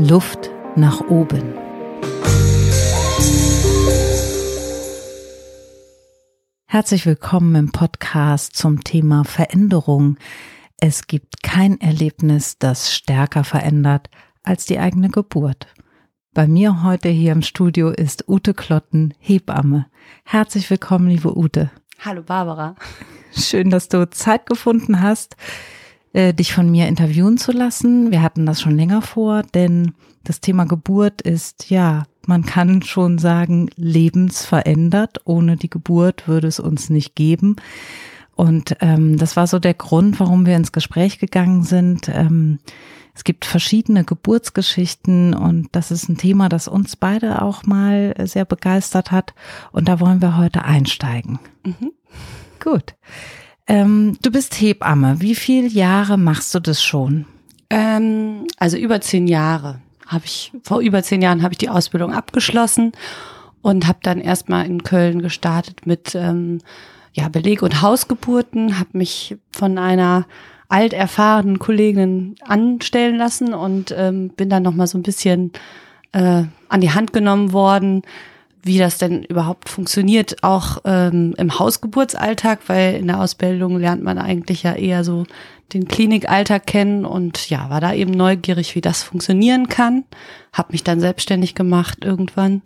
Luft nach oben. Herzlich willkommen im Podcast zum Thema Veränderung. Es gibt kein Erlebnis, das stärker verändert als die eigene Geburt. Bei mir heute hier im Studio ist Ute Klotten, Hebamme. Herzlich willkommen, liebe Ute. Hallo Barbara. Schön, dass du Zeit gefunden hast, äh, dich von mir interviewen zu lassen. Wir hatten das schon länger vor, denn das Thema Geburt ist, ja, man kann schon sagen, lebensverändert. Ohne die Geburt würde es uns nicht geben. Und ähm, das war so der Grund, warum wir ins Gespräch gegangen sind. Ähm, es gibt verschiedene Geburtsgeschichten und das ist ein Thema, das uns beide auch mal sehr begeistert hat. Und da wollen wir heute einsteigen. Mhm. Gut. Ähm, du bist Hebamme. Wie viele Jahre machst du das schon? Ähm, also über zehn Jahre habe ich, vor über zehn Jahren habe ich die Ausbildung abgeschlossen und habe dann erstmal in Köln gestartet mit ähm, ja, Beleg- und Hausgeburten, habe mich von einer alterfahrenen Kollegin anstellen lassen und ähm, bin dann nochmal so ein bisschen äh, an die Hand genommen worden, wie das denn überhaupt funktioniert, auch ähm, im Hausgeburtsalltag, weil in der Ausbildung lernt man eigentlich ja eher so den Klinikalltag kennen und ja, war da eben neugierig, wie das funktionieren kann. Hab mich dann selbstständig gemacht irgendwann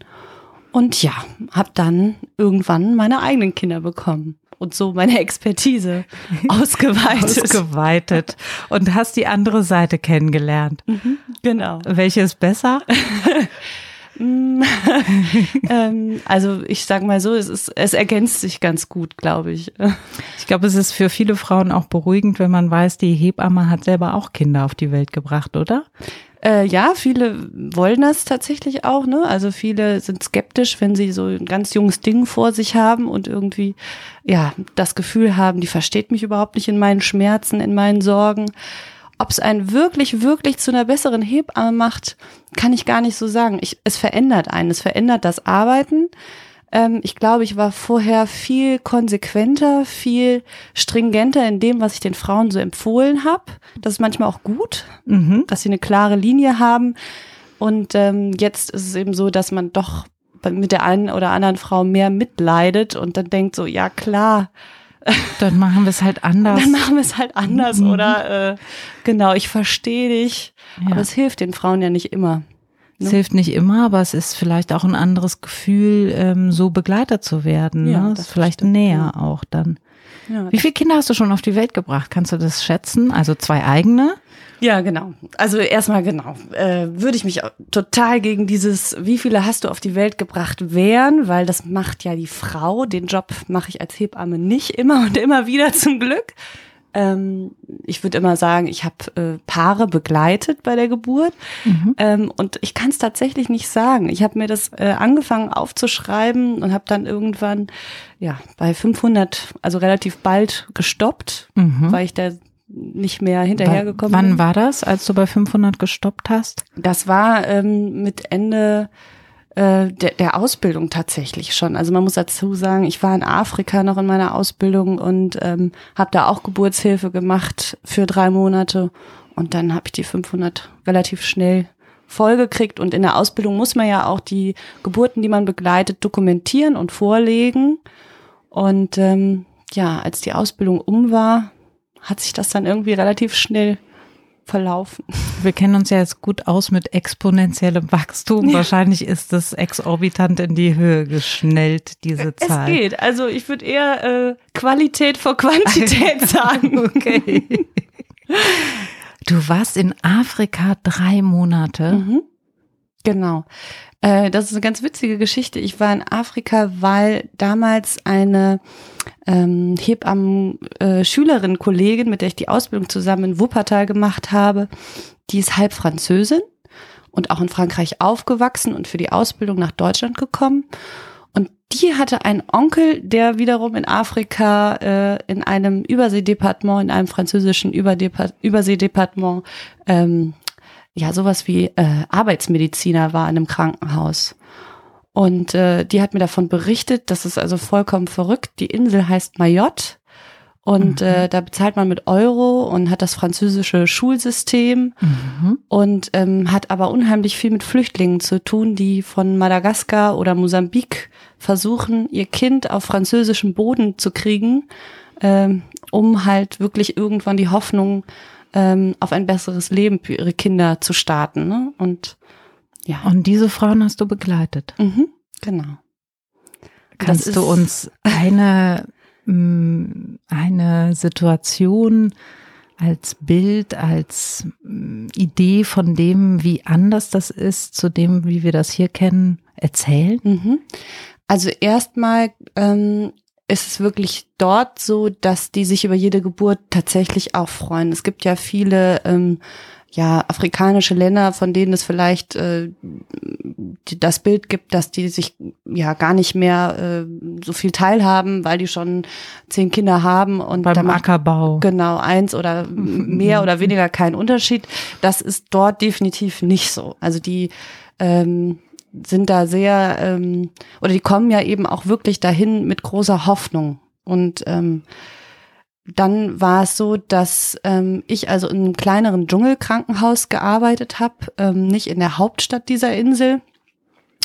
und ja, hab dann irgendwann meine eigenen Kinder bekommen und so meine Expertise ausgeweitet. ausgeweitet. Und hast die andere Seite kennengelernt. Mhm, genau. Welche ist besser? ähm, also ich sage mal so, es, ist, es ergänzt sich ganz gut, glaube ich. Ich glaube, es ist für viele Frauen auch beruhigend, wenn man weiß, die Hebamme hat selber auch Kinder auf die Welt gebracht, oder? Äh, ja, viele wollen das tatsächlich auch. Ne? Also viele sind skeptisch, wenn sie so ein ganz junges Ding vor sich haben und irgendwie ja das Gefühl haben, die versteht mich überhaupt nicht in meinen Schmerzen, in meinen Sorgen. Ob es einen wirklich, wirklich zu einer besseren Hebamme macht, kann ich gar nicht so sagen. Ich, es verändert einen, es verändert das Arbeiten. Ähm, ich glaube, ich war vorher viel konsequenter, viel stringenter in dem, was ich den Frauen so empfohlen habe. Das ist manchmal auch gut, mhm. dass sie eine klare Linie haben. Und ähm, jetzt ist es eben so, dass man doch mit der einen oder anderen Frau mehr mitleidet und dann denkt so, ja klar, dann machen wir es halt anders. Dann machen wir es halt anders mhm. oder äh, genau, ich verstehe dich. Ja. Aber es hilft den Frauen ja nicht immer. Es ne? hilft nicht immer, aber es ist vielleicht auch ein anderes Gefühl, ähm, so begleitet zu werden. Ja, ne? Das ist vielleicht stimmt. näher auch dann. Ja, Wie viele Kinder hast du schon auf die Welt gebracht? Kannst du das schätzen? Also zwei eigene? Ja, genau. Also erstmal genau. Äh, würde ich mich total gegen dieses, wie viele hast du auf die Welt gebracht, wehren, weil das macht ja die Frau. Den Job mache ich als Hebamme nicht immer und immer wieder zum Glück. Ähm, ich würde immer sagen, ich habe äh, Paare begleitet bei der Geburt mhm. ähm, und ich kann es tatsächlich nicht sagen. Ich habe mir das äh, angefangen aufzuschreiben und habe dann irgendwann ja bei 500, also relativ bald gestoppt, mhm. weil ich da nicht mehr hinterhergekommen Wann bin. war das, als du bei 500 gestoppt hast? Das war ähm, mit Ende äh, der, der Ausbildung tatsächlich schon. Also man muss dazu sagen, ich war in Afrika noch in meiner Ausbildung und ähm, habe da auch Geburtshilfe gemacht für drei Monate. Und dann habe ich die 500 relativ schnell vollgekriegt und in der Ausbildung muss man ja auch die Geburten, die man begleitet, dokumentieren und vorlegen. Und ähm, ja, als die Ausbildung um war, hat sich das dann irgendwie relativ schnell verlaufen. Wir kennen uns ja jetzt gut aus mit exponentiellem Wachstum. Ja. Wahrscheinlich ist das exorbitant in die Höhe geschnellt, diese Zahl. Es geht. Also ich würde eher äh, Qualität vor Quantität sagen. okay. Du warst in Afrika drei Monate. Mhm. Genau. Äh, das ist eine ganz witzige Geschichte. Ich war in Afrika, weil damals eine ähm, Hebammen-Schülerin, äh, Kollegin, mit der ich die Ausbildung zusammen in Wuppertal gemacht habe, die ist halb Französin und auch in Frankreich aufgewachsen und für die Ausbildung nach Deutschland gekommen. Und die hatte einen Onkel, der wiederum in Afrika äh, in einem Überseedepartement, in einem französischen Überseedepartement ähm, ja sowas wie äh, Arbeitsmediziner war in einem Krankenhaus. Und äh, die hat mir davon berichtet, das ist also vollkommen verrückt. Die Insel heißt Mayotte Und mhm. äh, da bezahlt man mit Euro und hat das französische Schulsystem mhm. und ähm, hat aber unheimlich viel mit Flüchtlingen zu tun, die von Madagaskar oder Mosambik versuchen, ihr Kind auf französischem Boden zu kriegen, ähm, um halt wirklich irgendwann die Hoffnung ähm, auf ein besseres Leben für ihre Kinder zu starten. Ne? Und ja. Und diese Frauen hast du begleitet. Mhm, genau. Kannst du uns eine Mm, eine Situation als Bild, als mm, Idee von dem, wie anders das ist, zu dem, wie wir das hier kennen, erzählen? Mhm. Also erstmal ähm, ist es wirklich dort so, dass die sich über jede Geburt tatsächlich auch freuen. Es gibt ja viele ähm, ja, afrikanische Länder, von denen es vielleicht äh, das Bild gibt, dass die sich ja gar nicht mehr äh, so viel teilhaben, weil die schon zehn Kinder haben und beim Ackerbau genau eins oder mehr oder weniger keinen Unterschied. Das ist dort definitiv nicht so. Also die ähm, sind da sehr ähm, oder die kommen ja eben auch wirklich dahin mit großer Hoffnung und ähm, dann war es so, dass ähm, ich also in einem kleineren Dschungelkrankenhaus gearbeitet habe, ähm, nicht in der Hauptstadt dieser Insel.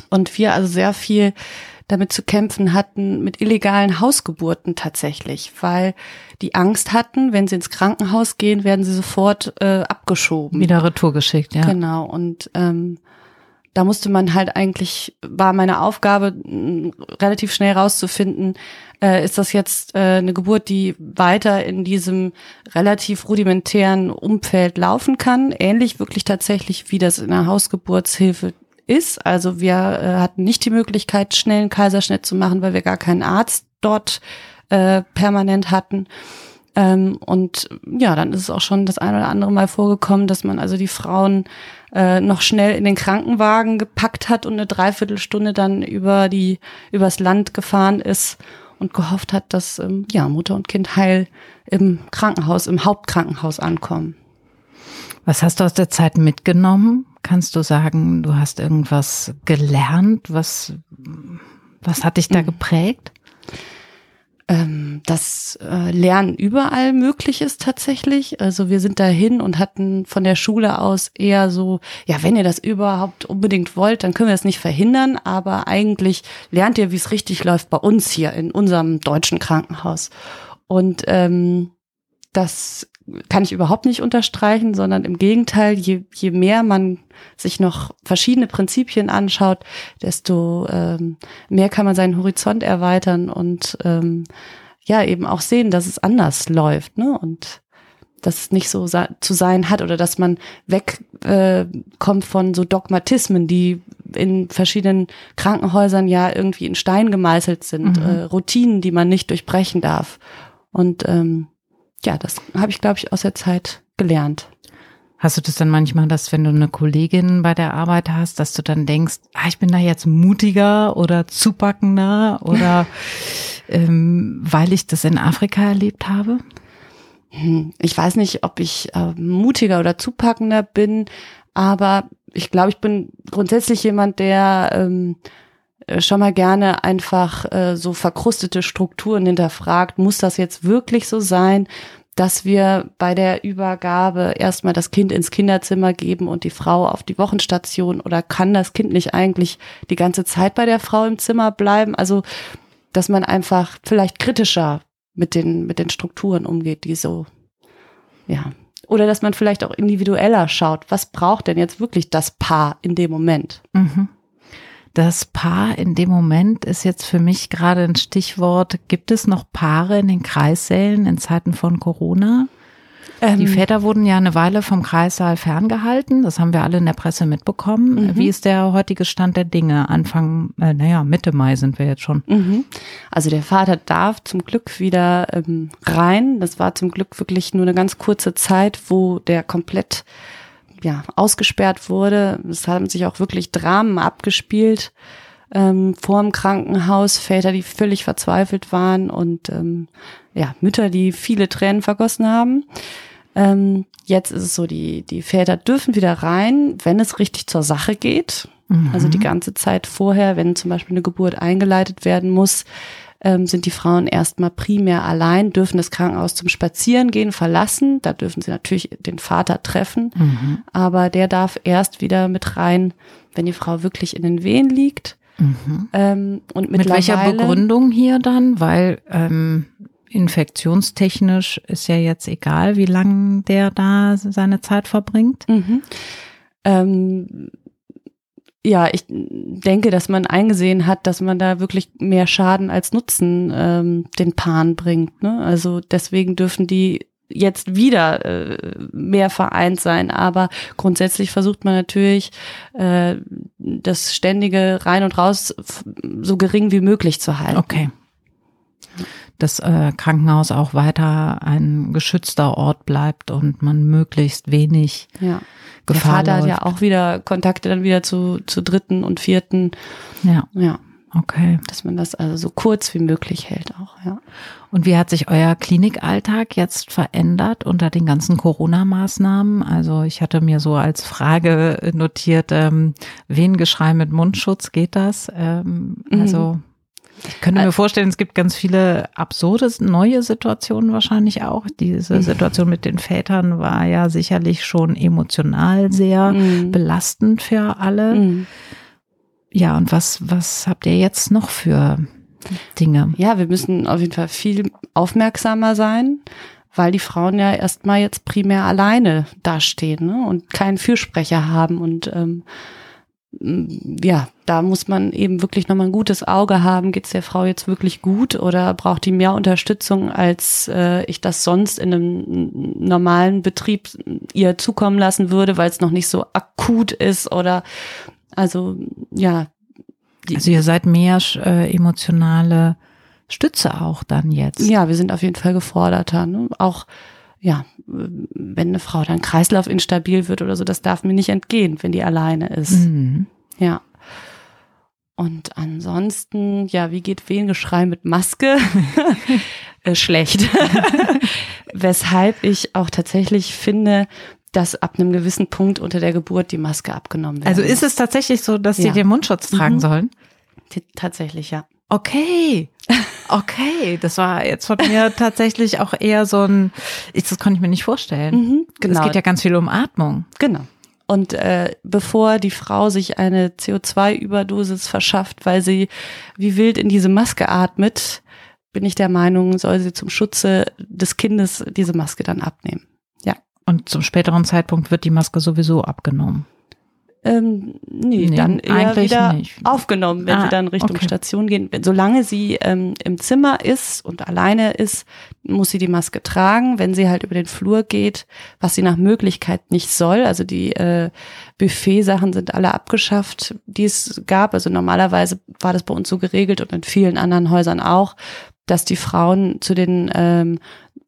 Und wir also sehr viel damit zu kämpfen hatten mit illegalen Hausgeburten tatsächlich, weil die Angst hatten, wenn sie ins Krankenhaus gehen, werden sie sofort äh, abgeschoben. Wieder retour geschickt, ja. Genau. Und ähm, da musste man halt eigentlich, war meine Aufgabe, relativ schnell rauszufinden, äh, ist das jetzt äh, eine Geburt, die weiter in diesem relativ rudimentären Umfeld laufen kann, ähnlich wirklich tatsächlich, wie das in der Hausgeburtshilfe ist. Also wir äh, hatten nicht die Möglichkeit, schnell einen Kaiserschnitt zu machen, weil wir gar keinen Arzt dort äh, permanent hatten. Ähm, und ja, dann ist es auch schon das ein oder andere Mal vorgekommen, dass man also die Frauen äh, noch schnell in den Krankenwagen gepackt hat und eine Dreiviertelstunde dann über die übers Land gefahren ist und gehofft hat, dass ähm, ja Mutter und Kind heil im Krankenhaus, im Hauptkrankenhaus ankommen. Was hast du aus der Zeit mitgenommen? Kannst du sagen, du hast irgendwas gelernt? Was, was hat dich da mhm. geprägt? Ähm, das äh, Lernen überall möglich ist tatsächlich. Also wir sind dahin und hatten von der Schule aus eher so, ja, wenn ihr das überhaupt unbedingt wollt, dann können wir es nicht verhindern, aber eigentlich lernt ihr, wie es richtig läuft bei uns hier in unserem deutschen Krankenhaus. Und ähm, das kann ich überhaupt nicht unterstreichen, sondern im Gegenteil, je, je mehr man sich noch verschiedene Prinzipien anschaut, desto ähm, mehr kann man seinen Horizont erweitern und ähm, ja, eben auch sehen, dass es anders läuft, ne? Und dass es nicht so zu sein hat oder dass man wegkommt äh, von so Dogmatismen, die in verschiedenen Krankenhäusern ja irgendwie in Stein gemeißelt sind, mhm. äh, Routinen, die man nicht durchbrechen darf. Und ähm, ja, das habe ich, glaube ich, aus der Zeit gelernt. Hast du das dann manchmal, dass wenn du eine Kollegin bei der Arbeit hast, dass du dann denkst, ah, ich bin da jetzt mutiger oder zupackender oder ähm, weil ich das in Afrika erlebt habe? Hm, ich weiß nicht, ob ich äh, mutiger oder zupackender bin, aber ich glaube, ich bin grundsätzlich jemand, der ähm, äh, schon mal gerne einfach äh, so verkrustete Strukturen hinterfragt. Muss das jetzt wirklich so sein, dass wir bei der Übergabe erstmal das Kind ins Kinderzimmer geben und die Frau auf die Wochenstation oder kann das Kind nicht eigentlich die ganze Zeit bei der Frau im Zimmer bleiben? Also, dass man einfach vielleicht kritischer mit den, mit den Strukturen umgeht, die so, ja. Oder dass man vielleicht auch individueller schaut. Was braucht denn jetzt wirklich das Paar in dem Moment? Mhm das Paar in dem Moment ist jetzt für mich gerade ein Stichwort. Gibt es noch Paare in den Kreissälen in Zeiten von Corona? Ähm, die Väter wurden ja eine Weile vom Kreissaal ferngehalten. Das haben wir alle in der Presse mitbekommen. Mhm. Wie ist der heutige Stand der Dinge? Anfang, äh, naja, Mitte Mai sind wir jetzt schon. Mhm. Also der Vater darf zum Glück wieder ähm, rein. Das war zum Glück wirklich nur eine ganz kurze Zeit, wo der komplett ja, ausgesperrt wurde. Es haben sich auch wirklich Dramen abgespielt ähm, vor dem Krankenhaus, Väter, die völlig verzweifelt waren und ähm, ja, Mütter, die viele Tränen vergossen haben. Ähm, jetzt ist es so, die, die Väter dürfen wieder rein, wenn es richtig zur Sache geht. Mhm. Also die ganze Zeit vorher, wenn zum Beispiel eine Geburt eingeleitet werden muss, ähm, sind die Frauen erstmal primär allein, dürfen das Krankenhaus zum Spazierengehen verlassen. Da dürfen sie natürlich den Vater treffen, mhm. aber der darf erst wieder mit rein, wenn die Frau wirklich in den Wehen liegt. Mhm. Ähm, und mit welcher Begründung hier dann? Weil ähm, infektionstechnisch ist ja jetzt egal, wie lange der da seine Zeit verbringt. Mhm. Ähm, ja, ich denke, dass man eingesehen hat, dass man da wirklich mehr Schaden als Nutzen ähm, den Paaren bringt. Ne? Also deswegen dürfen die jetzt wieder äh, mehr vereint sein, aber grundsätzlich versucht man natürlich äh, das ständige Rein und Raus so gering wie möglich zu halten. Okay. Das äh, Krankenhaus auch weiter ein geschützter Ort bleibt und man möglichst wenig ja. Gefahr Der Vater läuft. hat ja auch wieder Kontakte dann wieder zu, zu dritten und vierten. Ja. Ja. Okay. Dass man das also so kurz wie möglich hält auch, ja. Und wie hat sich euer Klinikalltag jetzt verändert unter den ganzen Corona-Maßnahmen? Also ich hatte mir so als Frage notiert, ähm, Wehengeschrei mit Mundschutz, geht das? Ähm, mhm. also ich könnte mir vorstellen, es gibt ganz viele absurde neue Situationen wahrscheinlich auch. Diese mhm. Situation mit den Vätern war ja sicherlich schon emotional sehr mhm. belastend für alle. Mhm. Ja, und was, was habt ihr jetzt noch für Dinge? Ja, wir müssen auf jeden Fall viel aufmerksamer sein, weil die Frauen ja erstmal jetzt primär alleine dastehen ne? und keinen Fürsprecher haben und ähm, ja, da muss man eben wirklich nochmal ein gutes Auge haben. Geht es der Frau jetzt wirklich gut oder braucht die mehr Unterstützung, als äh, ich das sonst in einem normalen Betrieb ihr zukommen lassen würde, weil es noch nicht so akut ist oder also ja. Also ihr seid mehr äh, emotionale Stütze auch dann jetzt. Ja, wir sind auf jeden Fall geforderter. Ne? Auch ja, wenn eine Frau dann Kreislauf instabil wird oder so, das darf mir nicht entgehen, wenn die alleine ist. Mhm. Ja. Und ansonsten, ja, wie geht Wehengeschrei mit Maske? äh, schlecht. Weshalb ich auch tatsächlich finde, dass ab einem gewissen Punkt unter der Geburt die Maske abgenommen wird. Also ist es tatsächlich so, dass sie ja. den Mundschutz tragen mhm. sollen? Tatsächlich, ja. Okay. Okay, das war jetzt von mir tatsächlich auch eher so ein, ich, das konnte ich mir nicht vorstellen. Mhm, genau. Es geht ja ganz viel um Atmung. Genau. Und äh, bevor die Frau sich eine CO2-Überdosis verschafft, weil sie wie wild in diese Maske atmet, bin ich der Meinung, soll sie zum Schutze des Kindes diese Maske dann abnehmen. Ja. Und zum späteren Zeitpunkt wird die Maske sowieso abgenommen. Ähm, nee, nee, dann eher wieder nicht. aufgenommen, wenn ah, sie dann Richtung okay. Station gehen. Solange sie ähm, im Zimmer ist und alleine ist, muss sie die Maske tragen. Wenn sie halt über den Flur geht, was sie nach Möglichkeit nicht soll, also die äh, Buffet-Sachen sind alle abgeschafft, die es gab. Also normalerweise war das bei uns so geregelt und in vielen anderen Häusern auch, dass die Frauen zu den ähm,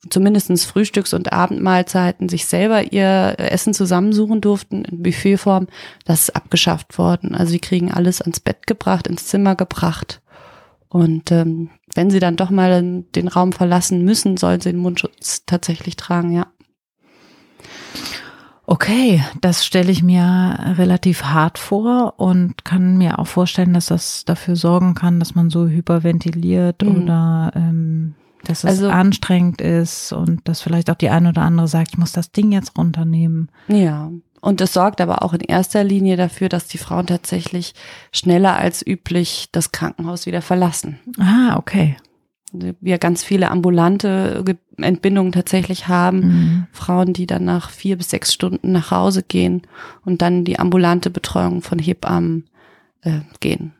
zumindestens Frühstücks- und Abendmahlzeiten sich selber ihr Essen zusammensuchen durften in Buffetform, das ist abgeschafft worden. Also sie kriegen alles ans Bett gebracht, ins Zimmer gebracht. Und ähm, wenn sie dann doch mal den Raum verlassen müssen, sollen sie den Mundschutz tatsächlich tragen, ja. Okay, das stelle ich mir relativ hart vor und kann mir auch vorstellen, dass das dafür sorgen kann, dass man so hyperventiliert mhm. oder ähm, dass es also, anstrengend ist und dass vielleicht auch die eine oder andere sagt, ich muss das Ding jetzt runternehmen. Ja. Und es sorgt aber auch in erster Linie dafür, dass die Frauen tatsächlich schneller als üblich das Krankenhaus wieder verlassen. Ah, okay. Wir ganz viele ambulante Entbindungen tatsächlich haben. Mhm. Frauen, die dann nach vier bis sechs Stunden nach Hause gehen und dann die ambulante Betreuung von Hebammen äh, gehen.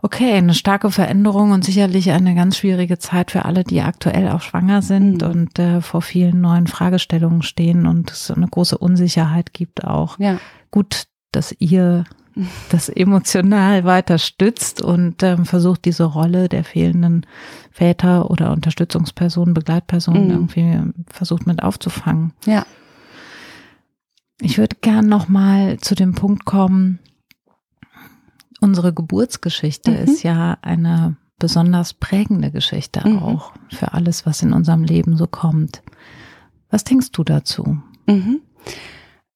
Okay, eine starke Veränderung und sicherlich eine ganz schwierige Zeit für alle, die aktuell auch schwanger sind mhm. und äh, vor vielen neuen Fragestellungen stehen und es eine große Unsicherheit gibt auch. Ja. Gut, dass ihr das emotional weiter stützt und ähm, versucht, diese Rolle der fehlenden Väter oder Unterstützungspersonen, Begleitpersonen mhm. irgendwie versucht mit aufzufangen. Ja. Ich würde gern nochmal zu dem Punkt kommen, unsere Geburtsgeschichte mhm. ist ja eine besonders prägende Geschichte mhm. auch für alles, was in unserem Leben so kommt. Was denkst du dazu? Mhm.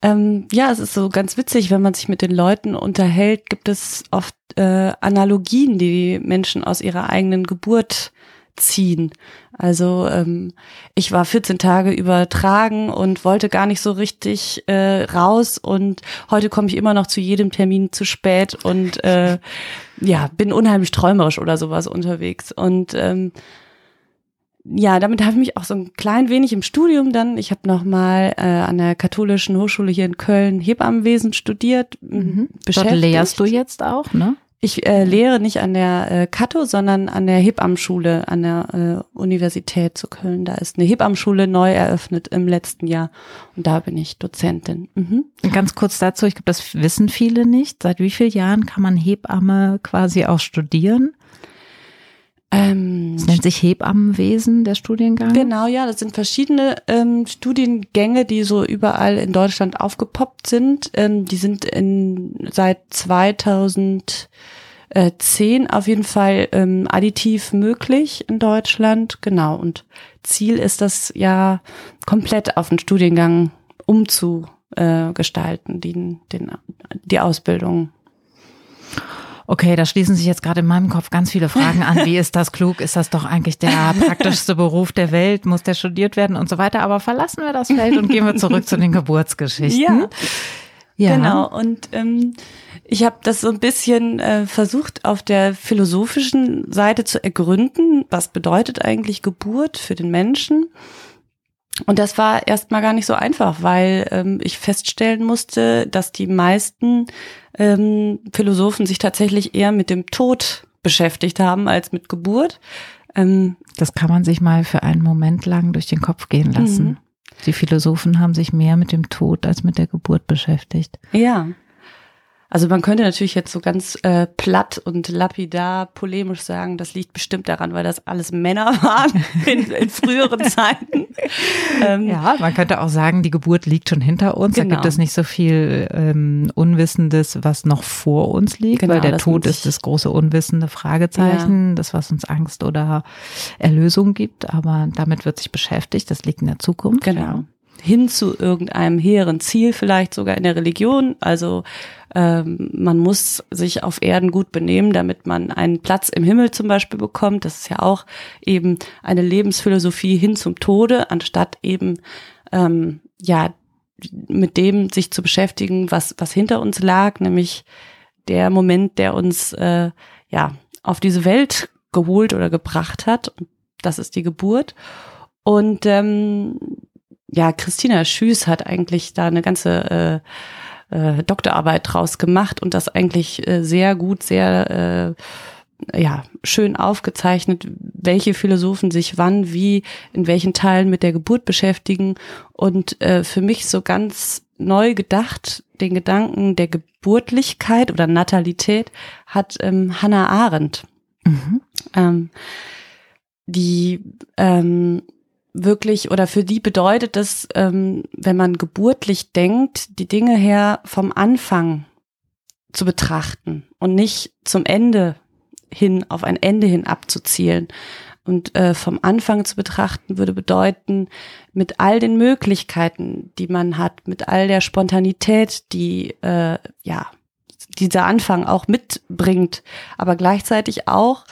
Ähm, ja, es ist so ganz witzig, wenn man sich mit den Leuten unterhält, gibt es oft äh, Analogien, die, die Menschen aus ihrer eigenen Geburt ziehen. Also ähm, ich war 14 Tage übertragen und wollte gar nicht so richtig äh, raus und heute komme ich immer noch zu jedem Termin zu spät und äh, ja, bin unheimlich träumerisch oder sowas unterwegs. Und ähm, ja, damit habe ich mich auch so ein klein wenig im Studium dann. Ich habe noch mal äh, an der katholischen Hochschule hier in Köln Hebammenwesen studiert. Mhm. Dort lehrst du jetzt auch, ne? Ich äh, lehre nicht an der äh, Kato, sondern an der Hebammenschule an der äh, Universität zu Köln. Da ist eine Hebammenschule neu eröffnet im letzten Jahr und da bin ich Dozentin. Mhm. Ganz kurz dazu, ich glaube, das wissen viele nicht. Seit wie vielen Jahren kann man Hebamme quasi auch studieren? Ähm, das nennt sich Hebammenwesen, der Studiengang. Genau, ja, das sind verschiedene ähm, Studiengänge, die so überall in Deutschland aufgepoppt sind. Ähm, die sind in, seit 2010 auf jeden Fall ähm, additiv möglich in Deutschland. Genau, und Ziel ist das ja komplett auf den Studiengang umzugestalten, den, den, die Ausbildung. Okay, da schließen sich jetzt gerade in meinem Kopf ganz viele Fragen an. Wie ist das klug? Ist das doch eigentlich der praktischste Beruf der Welt? Muss der studiert werden und so weiter? Aber verlassen wir das Feld und gehen wir zurück zu den Geburtsgeschichten. Ja. Ja. Genau, und ähm, ich habe das so ein bisschen äh, versucht auf der philosophischen Seite zu ergründen. Was bedeutet eigentlich Geburt für den Menschen? Und das war erstmal gar nicht so einfach, weil ähm, ich feststellen musste, dass die meisten ähm, Philosophen sich tatsächlich eher mit dem Tod beschäftigt haben als mit Geburt. Ähm, das kann man sich mal für einen Moment lang durch den Kopf gehen lassen. Mhm. Die Philosophen haben sich mehr mit dem Tod als mit der Geburt beschäftigt. Ja. Also man könnte natürlich jetzt so ganz äh, platt und lapidar polemisch sagen, das liegt bestimmt daran, weil das alles Männer waren in, in früheren Zeiten. Ähm, ja, man könnte auch sagen, die Geburt liegt schon hinter uns. Genau. Da gibt es nicht so viel ähm, Unwissendes, was noch vor uns liegt, genau, weil der Tod ist das große unwissende Fragezeichen, ja. das was uns Angst oder Erlösung gibt. Aber damit wird sich beschäftigt. Das liegt in der Zukunft. Genau. Ja hin zu irgendeinem hehren Ziel, vielleicht sogar in der Religion. Also ähm, man muss sich auf Erden gut benehmen, damit man einen Platz im Himmel zum Beispiel bekommt. Das ist ja auch eben eine Lebensphilosophie hin zum Tode, anstatt eben ähm, ja mit dem sich zu beschäftigen, was was hinter uns lag, nämlich der Moment, der uns äh, ja auf diese Welt geholt oder gebracht hat. Das ist die Geburt. Und ähm, ja, Christina Schüß hat eigentlich da eine ganze äh, äh, Doktorarbeit draus gemacht und das eigentlich äh, sehr gut, sehr äh, ja, schön aufgezeichnet, welche Philosophen sich wann, wie, in welchen Teilen mit der Geburt beschäftigen. Und äh, für mich so ganz neu gedacht, den Gedanken der Geburtlichkeit oder Natalität hat ähm, Hannah Arendt. Mhm. Ähm, die ähm, wirklich oder für die bedeutet das, ähm, wenn man geburtlich denkt, die Dinge her vom Anfang zu betrachten und nicht zum Ende hin, auf ein Ende hin abzuzielen. Und äh, vom Anfang zu betrachten würde bedeuten, mit all den Möglichkeiten, die man hat, mit all der Spontanität, die äh, ja dieser Anfang auch mitbringt, aber gleichzeitig auch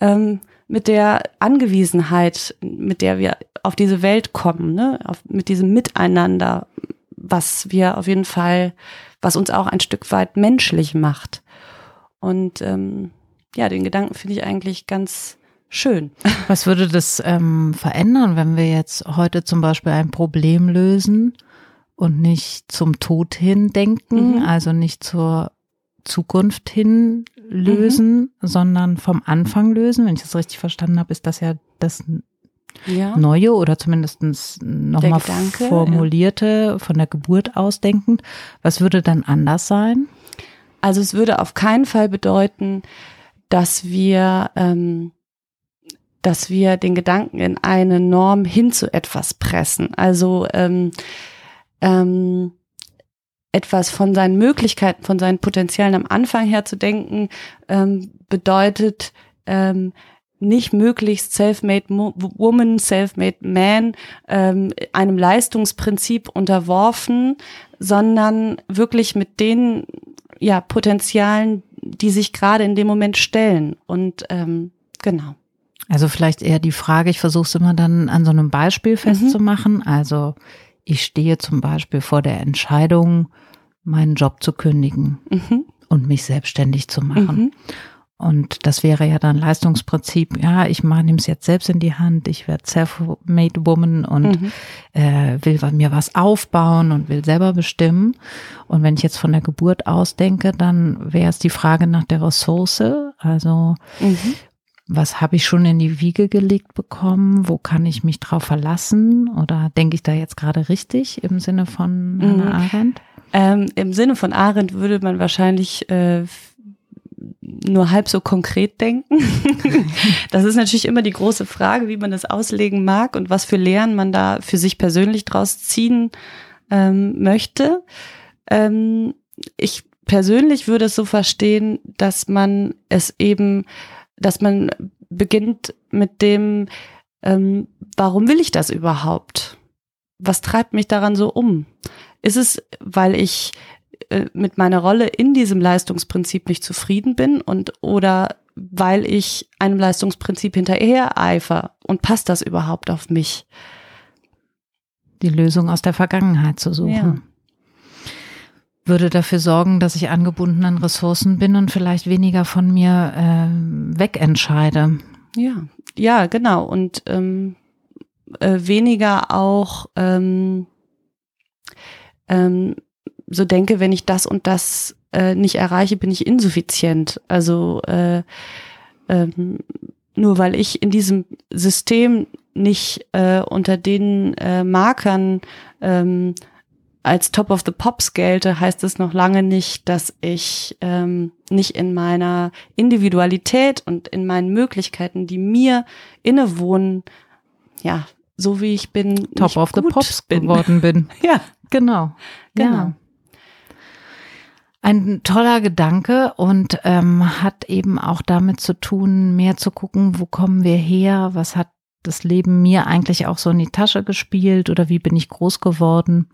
ähm, mit der Angewiesenheit, mit der wir auf diese Welt kommen, ne? auf, mit diesem Miteinander, was wir auf jeden Fall, was uns auch ein Stück weit menschlich macht. Und ähm, ja, den Gedanken finde ich eigentlich ganz schön. Was würde das ähm, verändern, wenn wir jetzt heute zum Beispiel ein Problem lösen und nicht zum Tod hin denken, mhm. also nicht zur Zukunft hin lösen, mhm. sondern vom Anfang lösen. Wenn ich das richtig verstanden habe, ist das ja das ja. Neue oder zumindest nochmal formulierte, ja. von der Geburt aus denkend. Was würde dann anders sein? Also es würde auf keinen Fall bedeuten, dass wir, ähm, dass wir den Gedanken in eine Norm hin zu etwas pressen. Also ähm, ähm, etwas von seinen Möglichkeiten, von seinen Potenzialen am Anfang her zu denken, ähm, bedeutet, ähm, nicht möglichst self-made woman, self-made man ähm, einem Leistungsprinzip unterworfen, sondern wirklich mit den ja, Potenzialen, die sich gerade in dem Moment stellen. Und ähm, genau. Also vielleicht eher die Frage, ich versuche es immer dann an so einem Beispiel mhm. festzumachen. Mhm. Also ich stehe zum Beispiel vor der Entscheidung, meinen Job zu kündigen mhm. und mich selbstständig zu machen. Mhm. Und das wäre ja dann Leistungsprinzip, ja, ich nehme es jetzt selbst in die Hand, ich werde self-made woman und mhm. äh, will mir was aufbauen und will selber bestimmen. Und wenn ich jetzt von der Geburt ausdenke, dann wäre es die Frage nach der Ressource. Also mhm. Was habe ich schon in die Wiege gelegt bekommen? Wo kann ich mich drauf verlassen? Oder denke ich da jetzt gerade richtig im Sinne von mhm. Hannah Arendt? Ähm, Im Sinne von Arendt würde man wahrscheinlich äh, nur halb so konkret denken. das ist natürlich immer die große Frage, wie man das auslegen mag und was für Lehren man da für sich persönlich draus ziehen ähm, möchte. Ähm, ich persönlich würde es so verstehen, dass man es eben, dass man beginnt mit dem, ähm, warum will ich das überhaupt? Was treibt mich daran so um? Ist es, weil ich äh, mit meiner Rolle in diesem Leistungsprinzip nicht zufrieden bin und oder weil ich einem Leistungsprinzip hinterher eifer und passt das überhaupt auf mich? Die Lösung aus der Vergangenheit zu suchen. Ja. Würde dafür sorgen, dass ich angebunden an Ressourcen bin und vielleicht weniger von mir äh, wegentscheide. Ja, ja, genau. Und ähm, äh, weniger auch ähm, ähm, so denke, wenn ich das und das äh, nicht erreiche, bin ich insuffizient. Also äh, ähm, nur weil ich in diesem System nicht äh, unter den äh, Markern ähm, als Top of the Pops gelte, heißt es noch lange nicht, dass ich ähm, nicht in meiner Individualität und in meinen Möglichkeiten, die mir innewohnen, ja, so wie ich bin, Top of the Pops bin. geworden bin. ja, genau, genau. Ja. Ein toller Gedanke und ähm, hat eben auch damit zu tun, mehr zu gucken, wo kommen wir her, was hat das Leben mir eigentlich auch so in die Tasche gespielt oder wie bin ich groß geworden.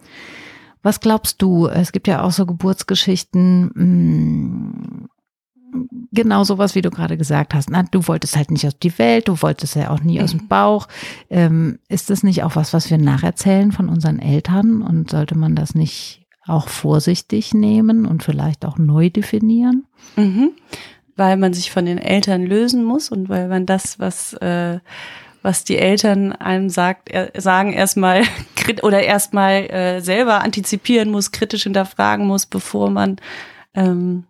Was glaubst du? Es gibt ja auch so Geburtsgeschichten, mh, mm, genau sowas, wie du gerade gesagt hast. Na, du wolltest halt nicht aus die Welt, du wolltest ja auch nie aus dem Bauch. Ähm, ist das nicht auch was, was wir nacherzählen von unseren Eltern und sollte man das nicht auch vorsichtig nehmen und vielleicht auch neu definieren? Mhm. Weil man sich von den Eltern lösen muss und weil man das, was, äh, was die Eltern einem sagt, er, sagen, erstmal oder erstmal äh, selber antizipieren muss, kritisch hinterfragen muss, bevor man ähm,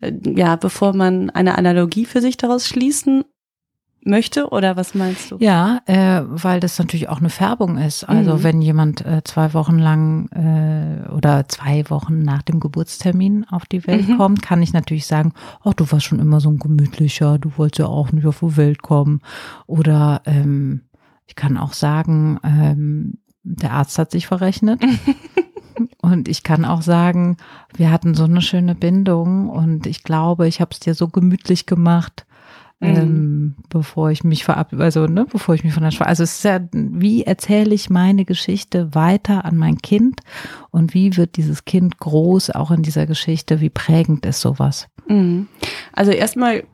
äh, ja, bevor man eine Analogie für sich daraus schließen möchte oder was meinst du? Ja, äh, weil das natürlich auch eine Färbung ist. Also mhm. wenn jemand äh, zwei Wochen lang äh, oder zwei Wochen nach dem Geburtstermin auf die Welt mhm. kommt, kann ich natürlich sagen, oh, du warst schon immer so ein gemütlicher, du wolltest ja auch nicht auf die Welt kommen. Oder ähm, ich kann auch sagen, ähm, der Arzt hat sich verrechnet. Und ich kann auch sagen, wir hatten so eine schöne Bindung und ich glaube, ich habe es dir so gemütlich gemacht mhm. ähm, bevor ich mich verab, also ne, bevor ich mich von der Schweiz, also es ist ja, wie erzähle ich meine Geschichte weiter an mein Kind und wie wird dieses Kind groß auch in dieser Geschichte, wie prägend ist sowas? Mhm. Also erstmal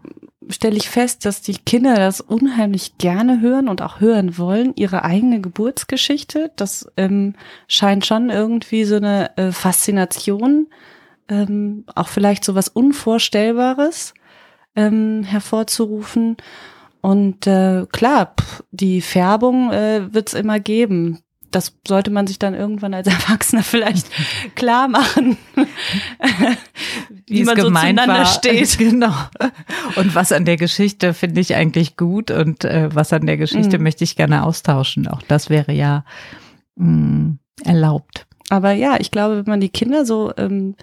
stelle ich fest, dass die Kinder das unheimlich gerne hören und auch hören wollen, ihre eigene Geburtsgeschichte. Das ähm, scheint schon irgendwie so eine äh, Faszination, ähm, auch vielleicht so was Unvorstellbares ähm, hervorzurufen. Und äh, klar, pff, die Färbung äh, wird es immer geben. Das sollte man sich dann irgendwann als Erwachsener vielleicht klar machen, wie, wie man so zueinander war. steht. Genau. Und was an der Geschichte finde ich eigentlich gut und äh, was an der Geschichte mhm. möchte ich gerne austauschen. Auch das wäre ja mh, mm, erlaubt. Aber ja, ich glaube, wenn man die Kinder so ähm,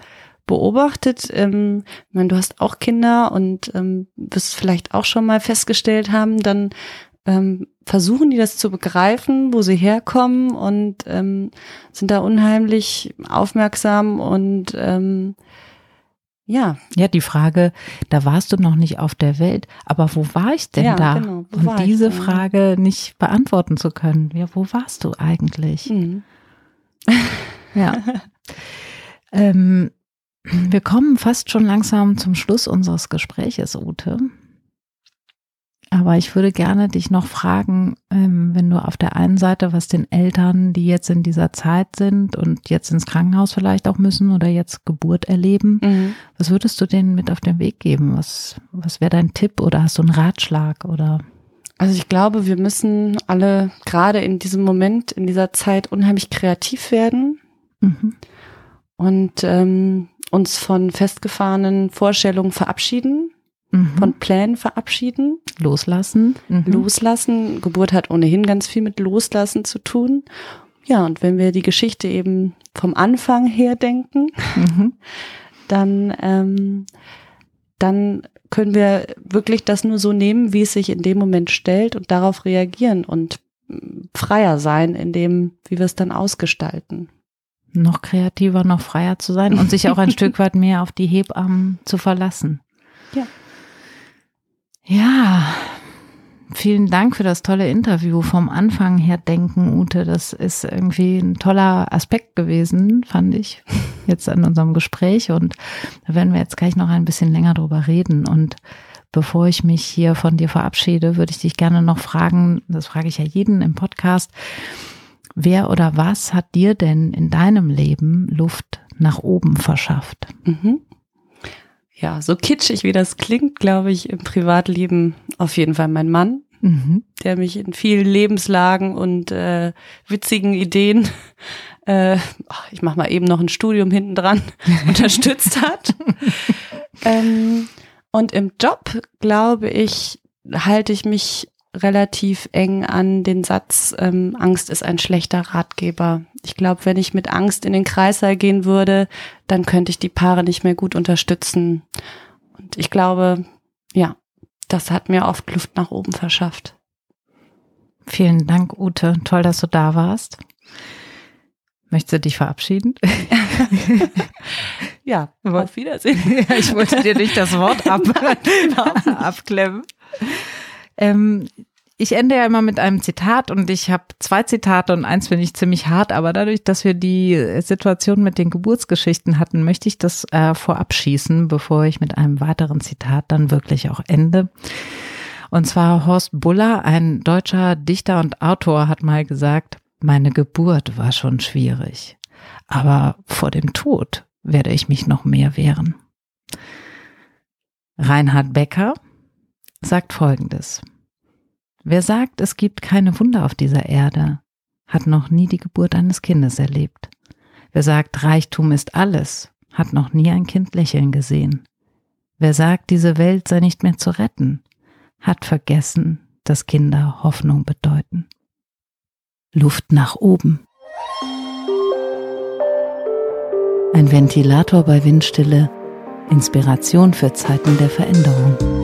beobachtet. Ähm, ich meine, du hast auch Kinder und ähm, wirst vielleicht auch schon mal festgestellt haben, dann ähm, versuchen die das zu begreifen, wo sie herkommen und ähm, sind da unheimlich aufmerksam und ähm, ja. Ja, die Frage, da warst du noch nicht auf der Welt, aber wo war ich denn Ja, da? genau, Und diese? Frage nicht beantworten zu können. Ja, wo warst du eigentlich? Mhm. Ja. ähm, wir kommen fast schon langsam zum Schluss unseres Gespräches, Ute. Aber ich würde gerne dich noch fragen, ähm, wenn du auf der einen Seite, was den Eltern, die jetzt in dieser Zeit sind und jetzt ins Krankenhaus vielleicht auch müssen oder jetzt Geburt erleben, Mhm. was würdest du denen mit auf den Weg geben? Was, was wäre dein Tipp oder hast du einen Ratschlag oder? Also ich glaube, wir müssen alle gerade in diesem Moment, in dieser Zeit unheimlich kreativ werden Mhm. und ähm, uns von festgefahrenen Vorstellungen verabschieden, Mhm. von Plänen verabschieden, loslassen. Mhm. loslassen. Geburt hat ohnehin ganz viel mit Loslassen zu tun. Ja, und wenn wir die Geschichte eben vom Anfang her denken, Mhm. dann, ähm, dann können wir wirklich das nur so nehmen, wie es sich in dem Moment stellt und darauf reagieren und mm, freier sein in dem, wie wir es dann ausgestalten. noch kreativer, noch freier zu sein und sich auch ein Stück weit mehr auf die Hebammen zu verlassen. Ja. Ja, vielen Dank für das tolle Interview. Vom Anfang her denken, Ute, das ist irgendwie ein toller Aspekt gewesen, fand ich, jetzt an unserem Gespräch. Und da werden wir jetzt gleich noch ein bisschen länger drüber reden. Und bevor ich mich hier von dir verabschiede, würde ich dich gerne noch fragen, das frage ich ja jeden im Podcast, Wer oder was hat dir denn in deinem Leben Luft nach oben verschafft? Mhm. Ja, so kitschig wie das klingt, glaube ich, im Privatleben auf jeden Fall mein Mann, Mhm. der mich in vielen Lebenslagen und äh, witzigen Ideen, äh, ach, ich mache mal eben noch ein Studium hinten dran, unterstützt hat. ähm, und im Job, glaube ich, halte ich mich relativ eng an den Satz, ähm, Angst ist ein schlechter Ratgeber. Ich glaube, wenn ich mit Angst in den Kreißsaal gehen würde, dann könnte ich die Paare nicht mehr gut unterstützen. Und ich glaube, ja, das hat mir oft Luft nach oben verschafft. Vielen Dank, Ute. Toll, dass du da warst. Möchtest du dich verabschieden? Ja, auf Wiedersehen. ich wollte dir nicht das Wort ab abklemmen. Ähm, ich ende ja immer mit einem Zitat und ich habe zwei Zitate und eins finde ich ziemlich hart, aber dadurch, dass wir die Situation mit den Geburtsgeschichten hatten, möchte ich das äh, vorab schießen, bevor ich mit einem weiteren Zitat dann wirklich auch ende. Und zwar Horst Buller, ein deutscher Dichter und Autor, hat mal gesagt, meine Geburt war schon schwierig, aber vor dem Tod werde ich mich noch mehr wehren. Reinhard Becker sagt Folgendes. Wer sagt, es gibt keine Wunder auf dieser Erde, hat noch nie die Geburt eines Kindes erlebt. Wer sagt, Reichtum ist alles, hat noch nie ein Kind lächeln gesehen. Wer sagt, diese Welt sei nicht mehr zu retten, hat vergessen, dass Kinder Hoffnung bedeuten. Luft nach oben. Ein Ventilator bei Windstille, Inspiration für Zeiten der Veränderung.